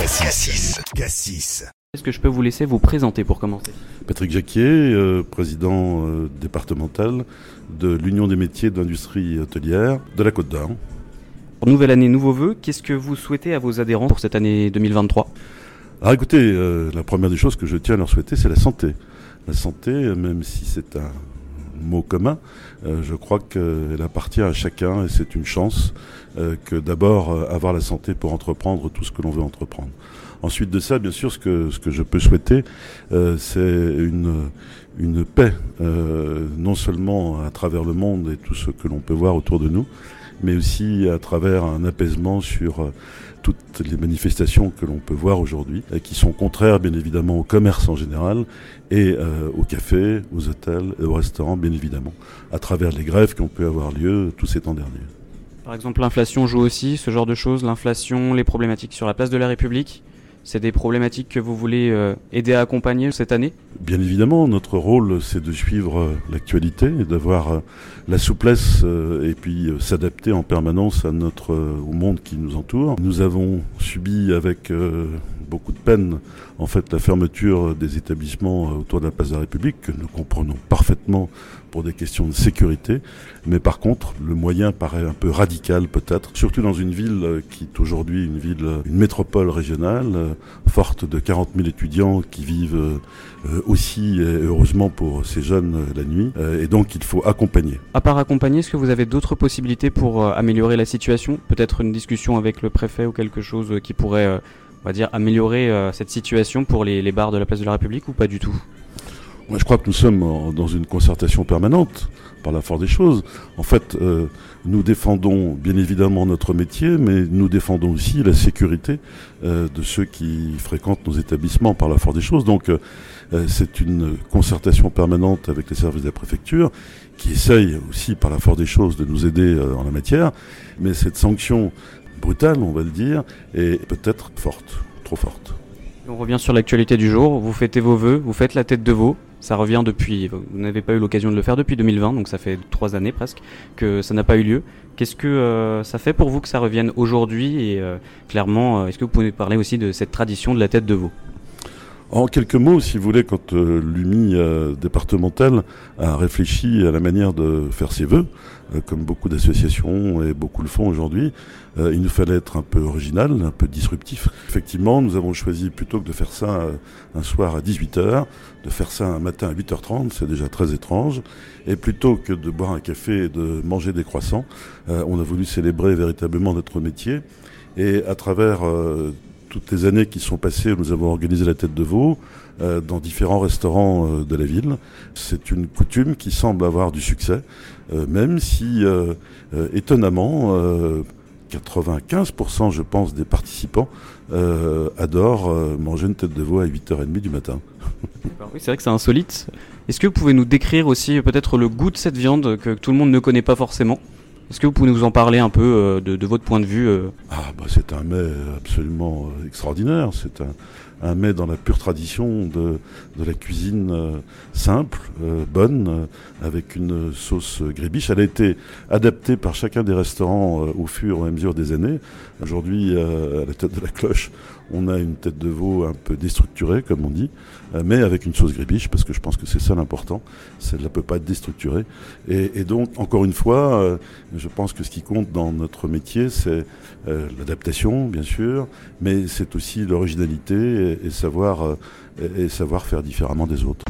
Cassis. Cassis. Est-ce que je peux vous laisser vous présenter pour commencer? Patrick Jacquier, euh, président euh, départemental de l'Union des métiers de l'industrie hôtelière de la Côte d'Or. Pour nouvelle année, nouveaux vœux, qu'est-ce que vous souhaitez à vos adhérents pour cette année 2023 Alors écoutez, euh, la première des choses que je tiens à leur souhaiter, c'est la santé. La santé, même si c'est un mot commun, euh, je crois qu'elle appartient à chacun et c'est une chance euh, que d'abord euh, avoir la santé pour entreprendre tout ce que l'on veut entreprendre. Ensuite de ça, bien sûr, ce que, ce que je peux souhaiter, c'est une, une paix, non seulement à travers le monde et tout ce que l'on peut voir autour de nous, mais aussi à travers un apaisement sur toutes les manifestations que l'on peut voir aujourd'hui, qui sont contraires bien évidemment au commerce en général et euh, aux cafés, aux hôtels et aux restaurants bien évidemment, à travers les grèves qui ont pu avoir lieu tous ces temps derniers. Par exemple, l'inflation joue aussi, ce genre de choses, l'inflation, les problématiques sur la place de la République. C'est des problématiques que vous voulez euh, aider à accompagner cette année? Bien évidemment, notre rôle, c'est de suivre euh, l'actualité et d'avoir euh, la souplesse et puis s'adapter en permanence à notre, au monde qui nous entoure. Nous avons subi avec beaucoup de peine, en fait, la fermeture des établissements euh, autour de la place de la République, que nous comprenons parfaitement pour des questions de sécurité. Mais par contre, le moyen paraît un peu radical peut-être, surtout dans une ville euh, qui est aujourd'hui une ville, euh, une métropole régionale, forte de 40 000 étudiants qui vivent aussi, heureusement pour ces jeunes, la nuit. Et donc, il faut accompagner. À part accompagner, est-ce que vous avez d'autres possibilités pour améliorer la situation? Peut-être une discussion avec le préfet ou quelque chose qui pourrait, on va dire, améliorer euh, cette situation pour les, bars de la place de la République ou pas du tout? Je crois que nous sommes dans une concertation permanente, par la force des choses. En fait, euh, nous défendons bien évidemment notre métier, mais nous défendons aussi la sécurité euh, de ceux qui fréquentent nos établissements, par la force des choses. Donc, c'est une concertation permanente avec les services de la préfecture, qui essayent aussi, par la force des choses, de nous aider en la matière. Mais cette sanction brutale, on va le dire, est peut-être forte, trop forte. On revient sur l'actualité du jour. Vous fêtez vos vœux, vous faites la tête de veau. Ça revient depuis. Vous n'avez pas eu l'occasion de le faire depuis 2020, donc ça fait trois années presque que ça n'a pas eu lieu. Qu'est-ce que euh, ça fait pour vous que ça revienne aujourd'hui Et euh, clairement, euh, est-ce que vous pouvez parler aussi de cette tradition de la tête de veau? En quelques mots, si vous voulez, quand euh, l'UMI euh, départementale a réfléchi à la manière de faire ses vœux, euh, comme beaucoup d'associations et beaucoup le font aujourd'hui, il nous fallait être un peu original, un peu disruptif. Effectivement, nous avons choisi plutôt que de faire ça un soir à 18h, de faire ça un matin à 8h30, c'est déjà très étrange, et plutôt que de boire un café et de manger des croissants, on a voulu célébrer véritablement notre métier. Et à travers toutes les années qui sont passées, nous avons organisé la tête de veau euh, dans différents restaurants euh, de la ville. C'est une coutume qui semble avoir du succès, euh, même si, étonnamment, euh, 95% je pense des participants adorent manger une tête de veau à 8h30 du matin. Oui, c'est vrai que c'est insolite. Est-ce que vous pouvez nous décrire aussi peut-être le goût de cette viande que tout le monde ne connaît pas forcément? Est-ce que vous pouvez nous en parler un peu euh, de, votre point de vue euh Ah, bah, c'est un mets absolument euh, extraordinaire. C'est un, mets dans la pure tradition de, la cuisine simple, bonne, avec une sauce grébiche. Elle a été adaptée par chacun des restaurants au fur et à mesure des années. Aujourd'hui, à la tête de la cloche, on a une tête de veau un peu déstructurée, comme on dit, mais avec une sauce grébiche, parce que je pense que c'est ça l'important. Celle-là peut pas être déstructurée. Et, donc, encore une fois, je pense que ce qui compte dans notre métier, c'est euh, l'adaptation, bien sûr, mais c'est aussi l'originalité et, savoir, euh, et, savoir faire différemment des autres.